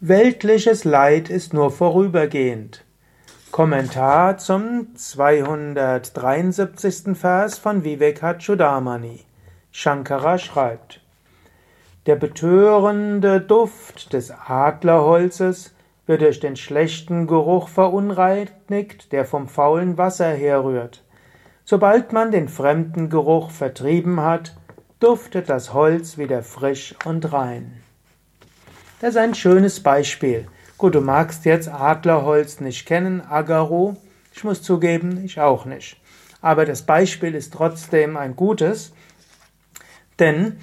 Weltliches Leid ist nur vorübergehend. Kommentar zum 273. Vers von Vivekachudamani. Shankara schreibt: Der betörende Duft des Adlerholzes wird durch den schlechten Geruch verunreinigt, der vom faulen Wasser herrührt. Sobald man den fremden Geruch vertrieben hat, duftet das Holz wieder frisch und rein. Das ist ein schönes Beispiel. Gut, du magst jetzt Adlerholz nicht kennen, Agaro. Ich muss zugeben, ich auch nicht. Aber das Beispiel ist trotzdem ein gutes, denn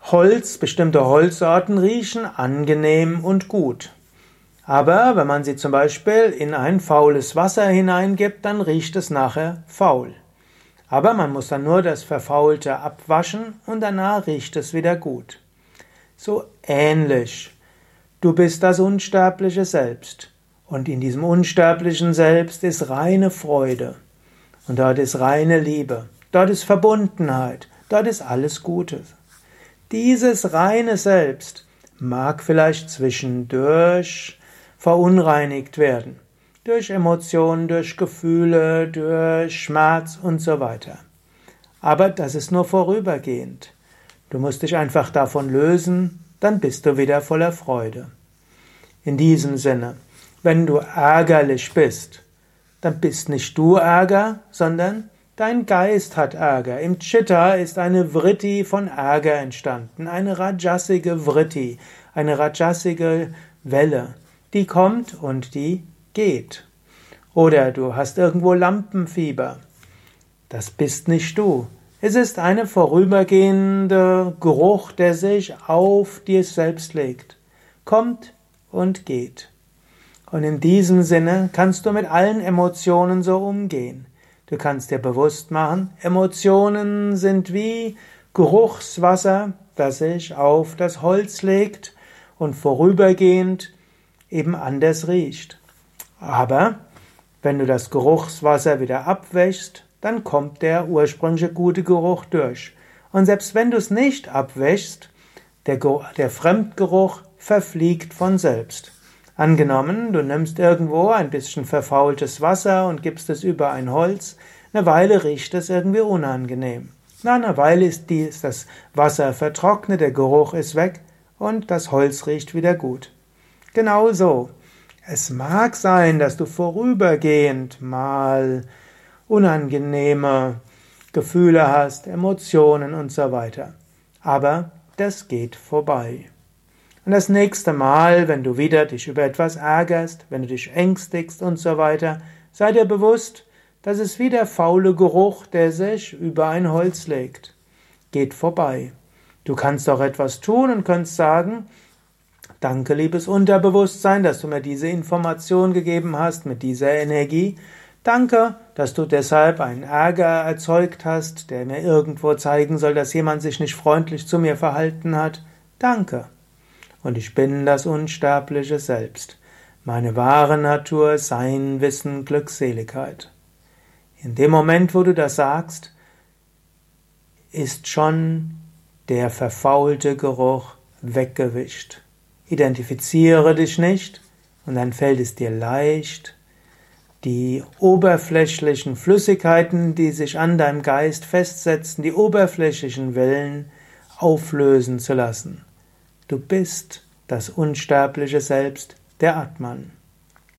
Holz, bestimmte Holzsorten riechen angenehm und gut. Aber wenn man sie zum Beispiel in ein faules Wasser hineingibt, dann riecht es nachher faul. Aber man muss dann nur das Verfaulte abwaschen und danach riecht es wieder gut so ähnlich. Du bist das unsterbliche Selbst. Und in diesem unsterblichen Selbst ist reine Freude. Und dort ist reine Liebe. Dort ist Verbundenheit. Dort ist alles Gute. Dieses reine Selbst mag vielleicht zwischendurch verunreinigt werden. Durch Emotionen, durch Gefühle, durch Schmerz und so weiter. Aber das ist nur vorübergehend. Du musst dich einfach davon lösen, dann bist du wieder voller Freude. In diesem Sinne, wenn du ärgerlich bist, dann bist nicht du Ärger, sondern dein Geist hat Ärger. Im Chitta ist eine Vritti von Ärger entstanden, eine rajasige Vritti, eine rajasige Welle, die kommt und die geht. Oder du hast irgendwo Lampenfieber. Das bist nicht du, es ist eine vorübergehende Geruch, der sich auf dir selbst legt, kommt und geht. Und in diesem Sinne kannst du mit allen Emotionen so umgehen. Du kannst dir bewusst machen, Emotionen sind wie Geruchswasser, das sich auf das Holz legt und vorübergehend eben anders riecht. Aber wenn du das Geruchswasser wieder abwäschst, dann kommt der ursprüngliche gute Geruch durch. Und selbst wenn du es nicht abwäschst, der, der Fremdgeruch verfliegt von selbst. Angenommen, du nimmst irgendwo ein bisschen verfaultes Wasser und gibst es über ein Holz, eine Weile riecht es irgendwie unangenehm. Nach einer Weile ist, dies, das Wasser vertrocknet, der Geruch ist weg und das Holz riecht wieder gut. Genau so. Es mag sein, dass du vorübergehend mal unangenehme Gefühle hast, Emotionen und so weiter. Aber das geht vorbei. Und das nächste Mal, wenn du wieder dich über etwas ärgerst, wenn du dich ängstigst und so weiter, sei dir bewusst, das ist wie der faule Geruch, der sich über ein Holz legt. Geht vorbei. Du kannst auch etwas tun und kannst sagen, Danke, liebes Unterbewusstsein, dass du mir diese Information gegeben hast mit dieser Energie. Danke, dass du deshalb einen Ärger erzeugt hast, der mir irgendwo zeigen soll, dass jemand sich nicht freundlich zu mir verhalten hat. Danke. Und ich bin das unsterbliche Selbst. Meine wahre Natur, Sein, Wissen, Glückseligkeit. In dem Moment, wo du das sagst, ist schon der verfaulte Geruch weggewischt. Identifiziere dich nicht und dann fällt es dir leicht, die oberflächlichen Flüssigkeiten, die sich an deinem Geist festsetzen, die oberflächlichen Wellen auflösen zu lassen. Du bist das unsterbliche Selbst, der Atman.